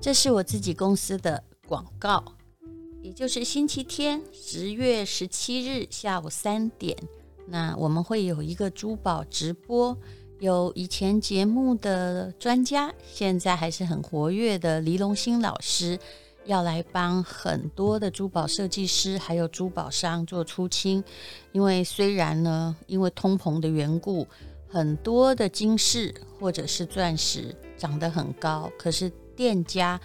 这是我自己公司的广告，也就是星期天十月十七日下午三点，那我们会有一个珠宝直播，有以前节目的专家，现在还是很活跃的黎龙兴老师，要来帮很多的珠宝设计师还有珠宝商做出清，因为虽然呢，因为通膨的缘故，很多的金饰或者是钻石涨得很高，可是。店家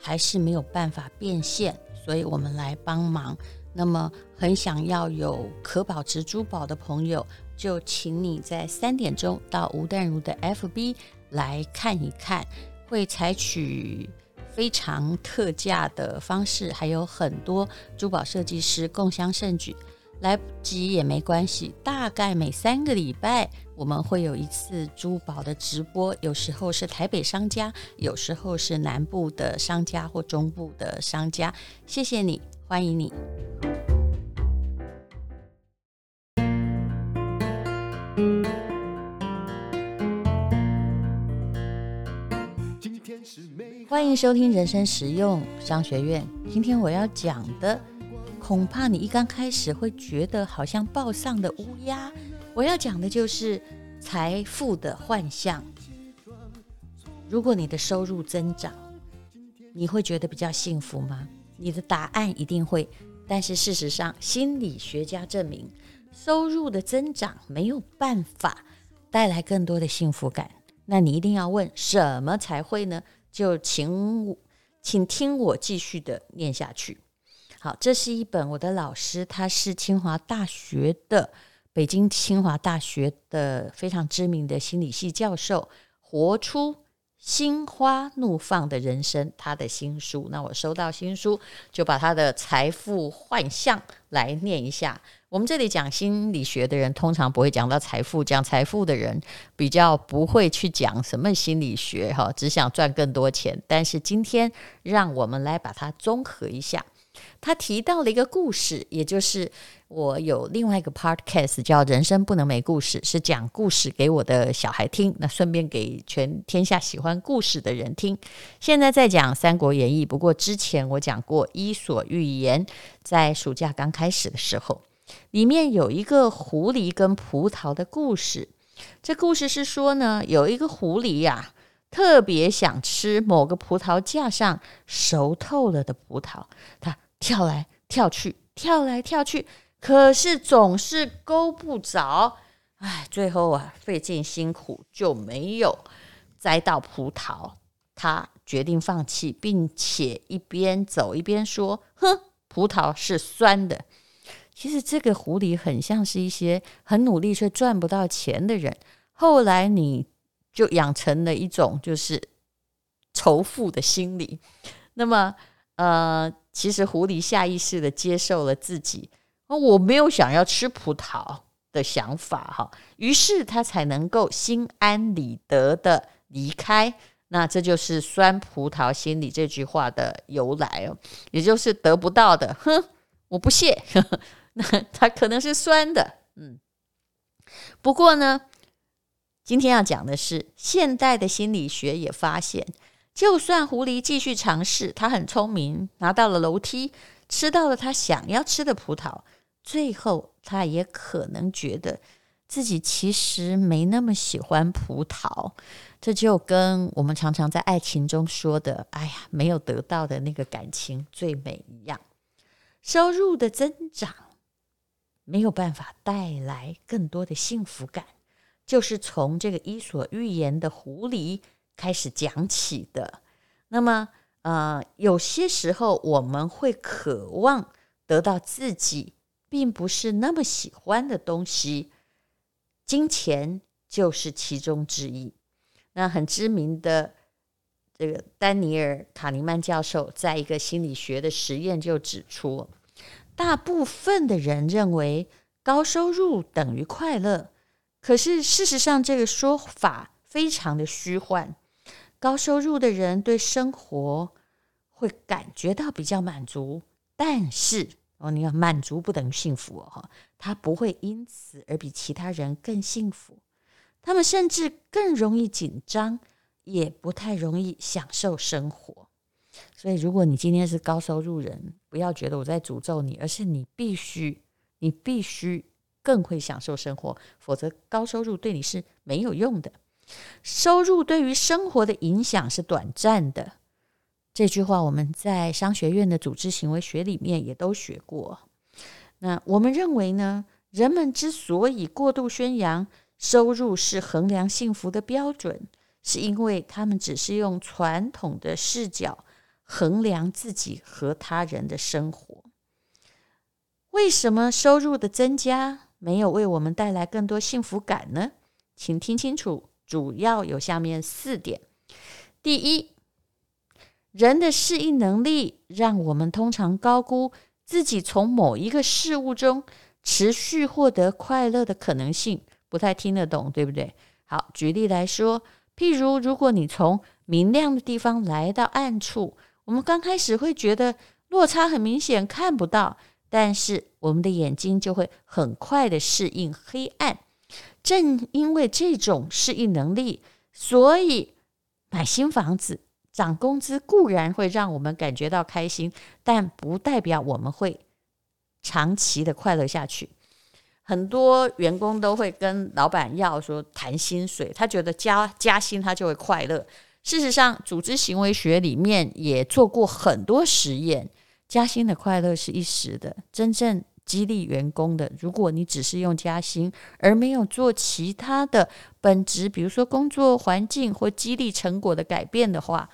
还是没有办法变现，所以我们来帮忙。那么，很想要有可保值珠宝的朋友，就请你在三点钟到吴淡如的 FB 来看一看，会采取非常特价的方式，还有很多珠宝设计师共襄盛举。来不及也没关系，大概每三个礼拜我们会有一次珠宝的直播，有时候是台北商家，有时候是南部的商家或中部的商家。谢谢你，欢迎你。欢迎收听人生实用商学院。今天我要讲的。恐怕你一刚开始会觉得好像抱丧的乌鸦。我要讲的就是财富的幻象。如果你的收入增长，你会觉得比较幸福吗？你的答案一定会。但是事实上，心理学家证明，收入的增长没有办法带来更多的幸福感。那你一定要问，什么才会呢？就请请听我继续的念下去。好，这是一本我的老师，他是清华大学的，北京清华大学的非常知名的心理系教授，活出心花怒放的人生，他的新书。那我收到新书，就把他的财富幻象来念一下。我们这里讲心理学的人，通常不会讲到财富，讲财富的人比较不会去讲什么心理学，哈，只想赚更多钱。但是今天，让我们来把它综合一下。他提到了一个故事，也就是我有另外一个 podcast 叫《人生不能没故事》，是讲故事给我的小孩听，那顺便给全天下喜欢故事的人听。现在在讲《三国演义》，不过之前我讲过《伊索寓言》，在暑假刚开始的时候，里面有一个狐狸跟葡萄的故事。这故事是说呢，有一个狐狸呀、啊。特别想吃某个葡萄架上熟透了的葡萄，他跳来跳去，跳来跳去，可是总是勾不着。哎，最后啊，费尽辛苦就没有摘到葡萄。他决定放弃，并且一边走一边说：“哼，葡萄是酸的。”其实这个狐狸很像是一些很努力却赚不到钱的人。后来你。就养成了一种就是仇富的心理。那么，呃，其实狐狸下意识的接受了自己，我没有想要吃葡萄的想法哈，于是他才能够心安理得的离开。那这就是酸葡萄心理这句话的由来哦，也就是得不到的，哼，我不屑。呵呵，那它可能是酸的，嗯。不过呢。今天要讲的是，现代的心理学也发现，就算狐狸继续尝试，它很聪明，拿到了楼梯，吃到了它想要吃的葡萄，最后它也可能觉得自己其实没那么喜欢葡萄。这就跟我们常常在爱情中说的“哎呀，没有得到的那个感情最美”一样，收入的增长没有办法带来更多的幸福感。就是从这个《伊索寓言》的狐狸开始讲起的。那么，呃，有些时候我们会渴望得到自己并不是那么喜欢的东西，金钱就是其中之一。那很知名的这个丹尼尔·卡尼曼教授在一个心理学的实验就指出，大部分的人认为高收入等于快乐。可是事实上，这个说法非常的虚幻。高收入的人对生活会感觉到比较满足，但是哦，你要满足不等于幸福哦，他不会因此而比其他人更幸福。他们甚至更容易紧张，也不太容易享受生活。所以，如果你今天是高收入人，不要觉得我在诅咒你，而是你必须，你必须更会享受生活，否则高收入对你是没有用的。收入对于生活的影响是短暂的。这句话我们在商学院的组织行为学里面也都学过。那我们认为呢，人们之所以过度宣扬收入是衡量幸福的标准，是因为他们只是用传统的视角衡量自己和他人的生活。为什么收入的增加没有为我们带来更多幸福感呢？请听清楚，主要有下面四点。第一，人的适应能力让我们通常高估自己从某一个事物中持续获得快乐的可能性。不太听得懂，对不对？好，举例来说，譬如如果你从明亮的地方来到暗处，我们刚开始会觉得落差很明显，看不到，但是我们的眼睛就会很快的适应黑暗。正因为这种适应能力，所以买新房子。涨工资固然会让我们感觉到开心，但不代表我们会长期的快乐下去。很多员工都会跟老板要说谈薪水，他觉得加加薪他就会快乐。事实上，组织行为学里面也做过很多实验，加薪的快乐是一时的，真正激励员工的，如果你只是用加薪而没有做其他的本质，比如说工作环境或激励成果的改变的话。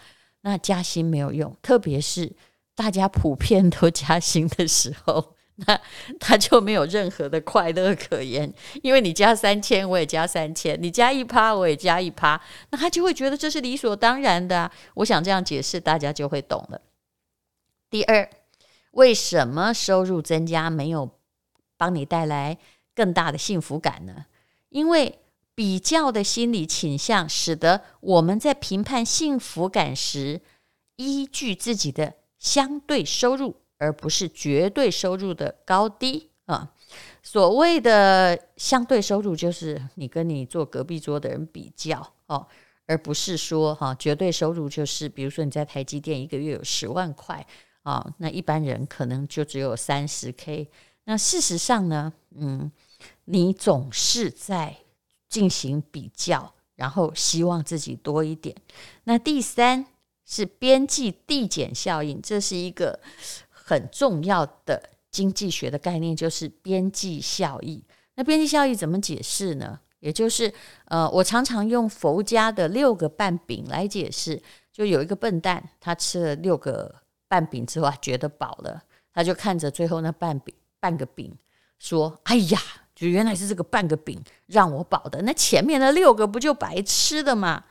那加薪没有用，特别是大家普遍都加薪的时候，那他就没有任何的快乐可言。因为你加三千，我也加三千；你加一趴，我也加一趴，那他就会觉得这是理所当然的啊。我想这样解释，大家就会懂了。第二，为什么收入增加没有帮你带来更大的幸福感呢？因为比较的心理倾向，使得我们在评判幸福感时，依据自己的相对收入，而不是绝对收入的高低啊。所谓的相对收入，就是你跟你坐隔壁桌的人比较哦，而不是说哈绝对收入就是，比如说你在台积电一个月有十万块啊，那一般人可能就只有三十 K。那事实上呢，嗯，你总是在。进行比较，然后希望自己多一点。那第三是边际递减效应，这是一个很重要的经济学的概念，就是边际效益。那边际效益怎么解释呢？也就是呃，我常常用佛家的六个半饼来解释。就有一个笨蛋，他吃了六个半饼之后，他觉得饱了，他就看着最后那半饼半个饼，说：“哎呀！”就原来是这个半个饼让我饱的，那前面的六个不就白吃的吗？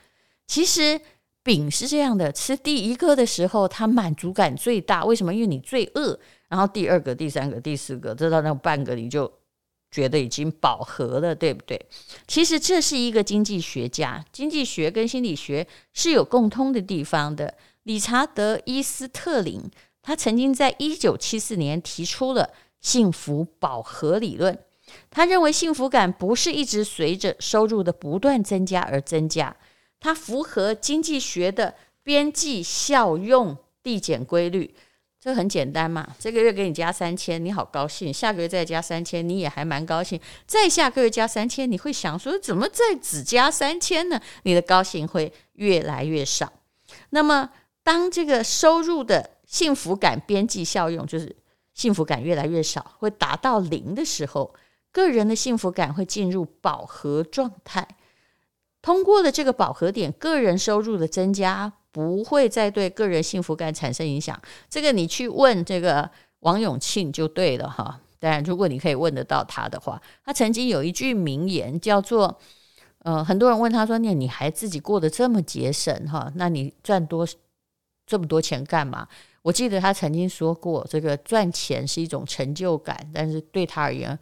其实饼是这样的，吃第一个的时候，它满足感最大。为什么？因为你最饿。然后第二个、第三个、第四个，直到那半个，你就觉得已经饱和了，对不对？其实这是一个经济学家，经济学跟心理学是有共通的地方的。理查德·伊斯特林，他曾经在一九七四年提出了幸福饱和理论。他认为幸福感不是一直随着收入的不断增加而增加，它符合经济学的边际效用递减规律。这很简单嘛，这个月给你加三千，你好高兴；下个月再加三千，你也还蛮高兴；再下个月加三千，你会想说怎么再只加三千呢？你的高兴会越来越少。那么，当这个收入的幸福感边际效用，就是幸福感越来越少，会达到零的时候。个人的幸福感会进入饱和状态，通过了这个饱和点，个人收入的增加不会再对个人幸福感产生影响。这个你去问这个王永庆就对了哈。当然，如果你可以问得到他的话，他曾经有一句名言叫做：“呃，很多人问他说，那你还自己过得这么节省哈？那你赚多这么多钱干嘛？”我记得他曾经说过，这个赚钱是一种成就感，但是对他而言。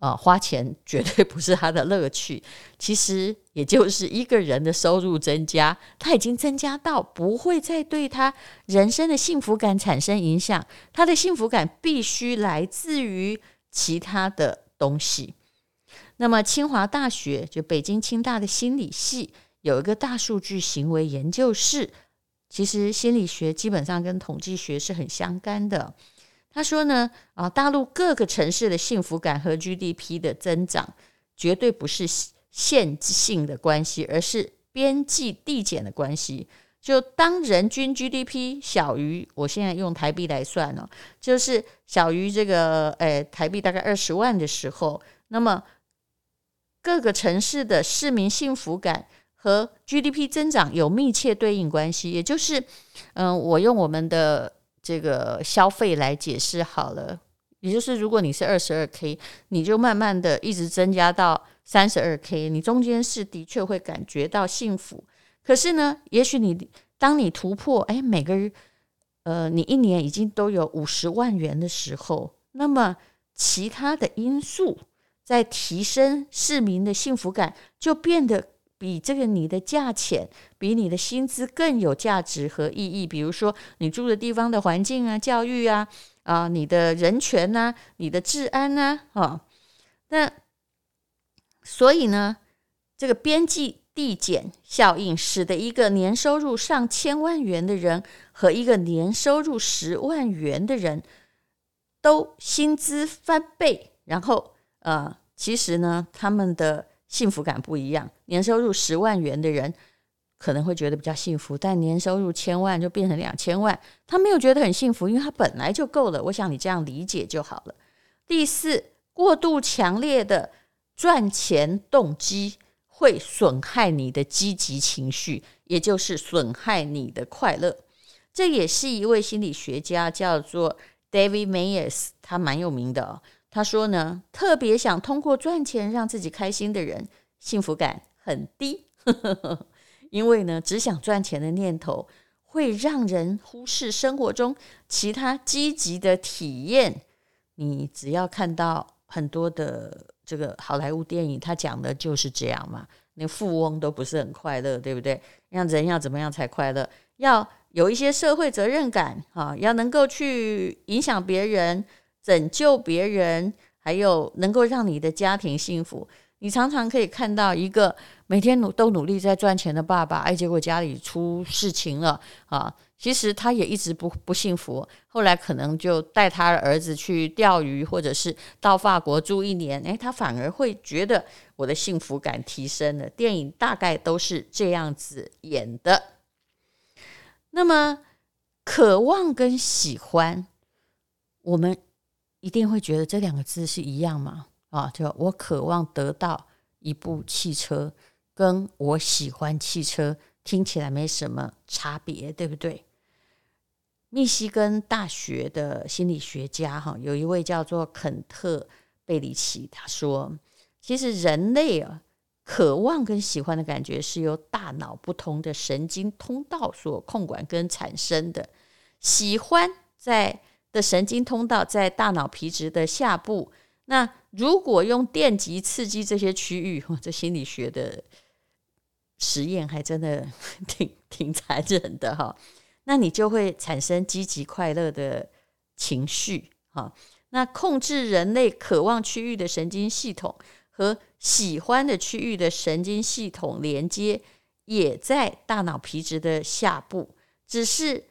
啊，花钱绝对不是他的乐趣。其实，也就是一个人的收入增加，他已经增加到不会再对他人生的幸福感产生影响。他的幸福感必须来自于其他的东西。那么，清华大学就北京清大的心理系有一个大数据行为研究室，其实心理学基本上跟统计学是很相干的。他说呢，啊，大陆各个城市的幸福感和 GDP 的增长绝对不是线性的关系，而是边际递减的关系。就当人均 GDP 小于，我现在用台币来算哦，就是小于这个，诶，台币大概二十万的时候，那么各个城市的市民幸福感和 GDP 增长有密切对应关系。也就是，嗯，我用我们的这个消费来解释好了，也就是如果你是二十二 K，你就慢慢的一直增加到三十二 K，你中间是的确会感觉到幸福。可是呢，也许你当你突破，哎，每个人，呃，你一年已经都有五十万元的时候，那么其他的因素在提升市民的幸福感，就变得比这个你的价钱、比你的薪资更有价值和意义。比如说，你住的地方的环境啊、教育啊、啊，你的人权呐、啊、你的治安呐，啊，那所以呢，这个边际。递减效应使得一个年收入上千万元的人和一个年收入十万元的人都薪资翻倍，然后呃，其实呢，他们的幸福感不一样。年收入十万元的人可能会觉得比较幸福，但年收入千万就变成两千万，他没有觉得很幸福，因为他本来就够了。我想你这样理解就好了。第四，过度强烈的赚钱动机。会损害你的积极情绪，也就是损害你的快乐。这也是一位心理学家，叫做 David Mayers，他蛮有名的哦。他说呢，特别想通过赚钱让自己开心的人，幸福感很低，因为呢，只想赚钱的念头会让人忽视生活中其他积极的体验。你只要看到很多的。这个好莱坞电影，它讲的就是这样嘛。那富翁都不是很快乐，对不对？让人要怎么样才快乐？要有一些社会责任感啊，要能够去影响别人、拯救别人，还有能够让你的家庭幸福。你常常可以看到一个每天努都努力在赚钱的爸爸，哎，结果家里出事情了啊。其实他也一直不不幸福，后来可能就带他的儿子去钓鱼，或者是到法国住一年，哎，他反而会觉得我的幸福感提升了。电影大概都是这样子演的。那么，渴望跟喜欢，我们一定会觉得这两个字是一样吗？啊，就我渴望得到一部汽车，跟我喜欢汽车听起来没什么差别，对不对？密西根大学的心理学家哈，有一位叫做肯特贝里奇，他说，其实人类啊，渴望跟喜欢的感觉是由大脑不同的神经通道所控管跟产生的。喜欢在的神经通道在大脑皮质的下部，那如果用电极刺激这些区域，这心理学的实验还真的 挺挺残忍的哈。那你就会产生积极快乐的情绪，哈。那控制人类渴望区域的神经系统和喜欢的区域的神经系统连接，也在大脑皮质的下部，只是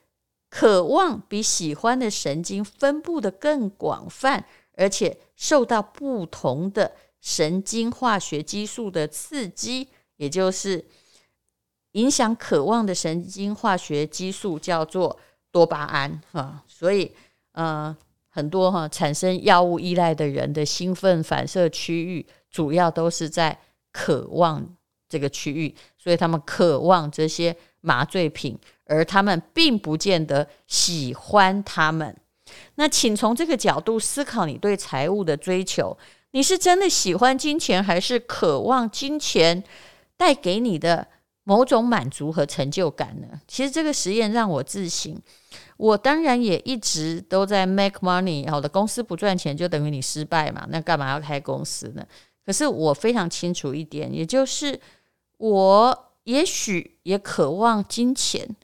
渴望比喜欢的神经分布的更广泛，而且受到不同的神经化学激素的刺激，也就是。影响渴望的神经化学激素叫做多巴胺啊，所以呃很多哈产生药物依赖的人的兴奋反射区域主要都是在渴望这个区域，所以他们渴望这些麻醉品，而他们并不见得喜欢他们。那请从这个角度思考你对财务的追求，你是真的喜欢金钱，还是渴望金钱带给你的？某种满足和成就感呢？其实这个实验让我自省。我当然也一直都在 make money。好的公司不赚钱就等于你失败嘛？那干嘛要开公司呢？可是我非常清楚一点，也就是我也许也渴望金钱，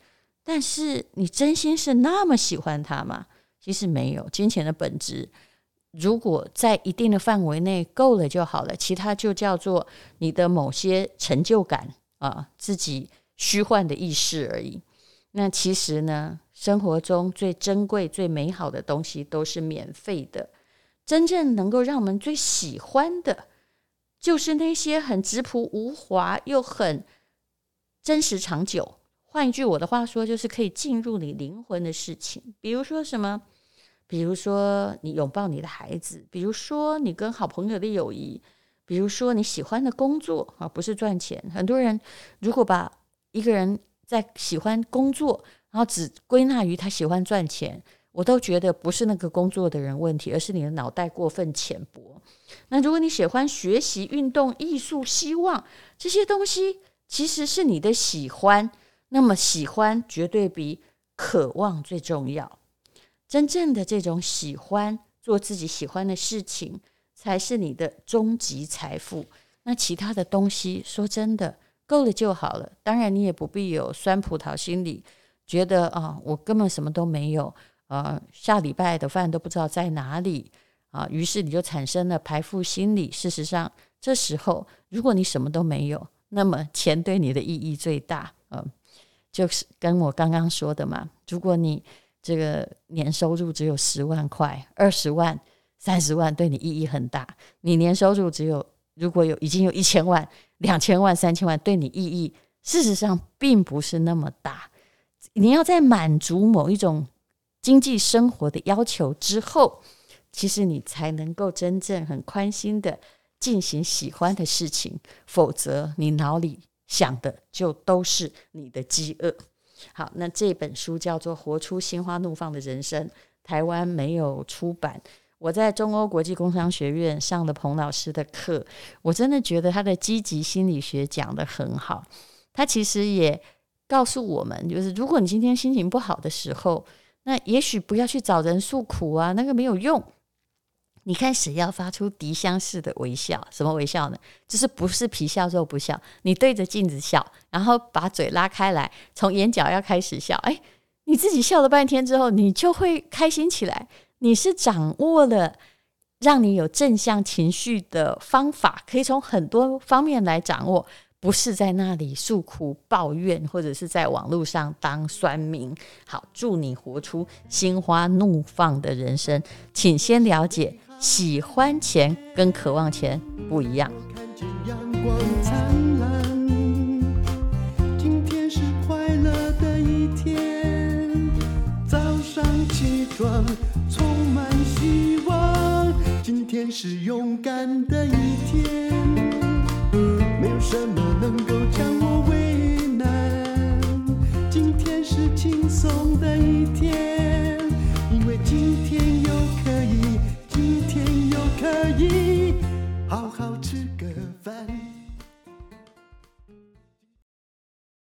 但是你真心是那么喜欢它吗？其实没有。金钱的本质，如果在一定的范围内够了就好了，其他就叫做你的某些成就感。啊，自己虚幻的意识而已。那其实呢，生活中最珍贵、最美好的东西都是免费的。真正能够让我们最喜欢的，就是那些很质朴无华又很真实长久。换一句我的话说，就是可以进入你灵魂的事情。比如说什么？比如说你拥抱你的孩子，比如说你跟好朋友的友谊，比如说你喜欢的工作啊，不是赚钱。很多人如果把一个人在喜欢工作，然后只归纳于他喜欢赚钱。我都觉得不是那个工作的人问题，而是你的脑袋过分浅薄。那如果你喜欢学习、运动、艺术、希望这些东西，其实是你的喜欢。那么喜欢绝对比渴望最重要。真正的这种喜欢，做自己喜欢的事情，才是你的终极财富。那其他的东西，说真的，够了就好了。当然，你也不必有酸葡萄心理，觉得啊，我根本什么都没有。呃，下礼拜的饭都不知道在哪里啊，于是你就产生了排富心理。事实上，这时候如果你什么都没有，那么钱对你的意义最大。嗯、呃，就是跟我刚刚说的嘛，如果你这个年收入只有十万块、二十万、三十万，对你意义很大；你年收入只有如果有已经有一千万、两千万、三千万，对你意义事实上并不是那么大。你要在满足某一种。经济生活的要求之后，其实你才能够真正很宽心的进行喜欢的事情，否则你脑里想的就都是你的饥饿。好，那这本书叫做《活出心花怒放的人生》，台湾没有出版。我在中欧国际工商学院上了彭老师的课，我真的觉得他的积极心理学讲得很好。他其实也告诉我们，就是如果你今天心情不好的时候，那也许不要去找人诉苦啊，那个没有用。你开始要发出笛香式的微笑，什么微笑呢？就是不是皮笑肉不笑，你对着镜子笑，然后把嘴拉开来，从眼角要开始笑。哎，你自己笑了半天之后，你就会开心起来。你是掌握了让你有正向情绪的方法，可以从很多方面来掌握。不是在那里诉苦抱怨，或者是在网络上当酸民。好，祝你活出心花怒放的人生。请先了解，喜欢钱跟渴望钱不一样。看见阳光灿烂，今天是快乐的一天，早上起床充满希望，今天是勇敢的一天。轻松的一天。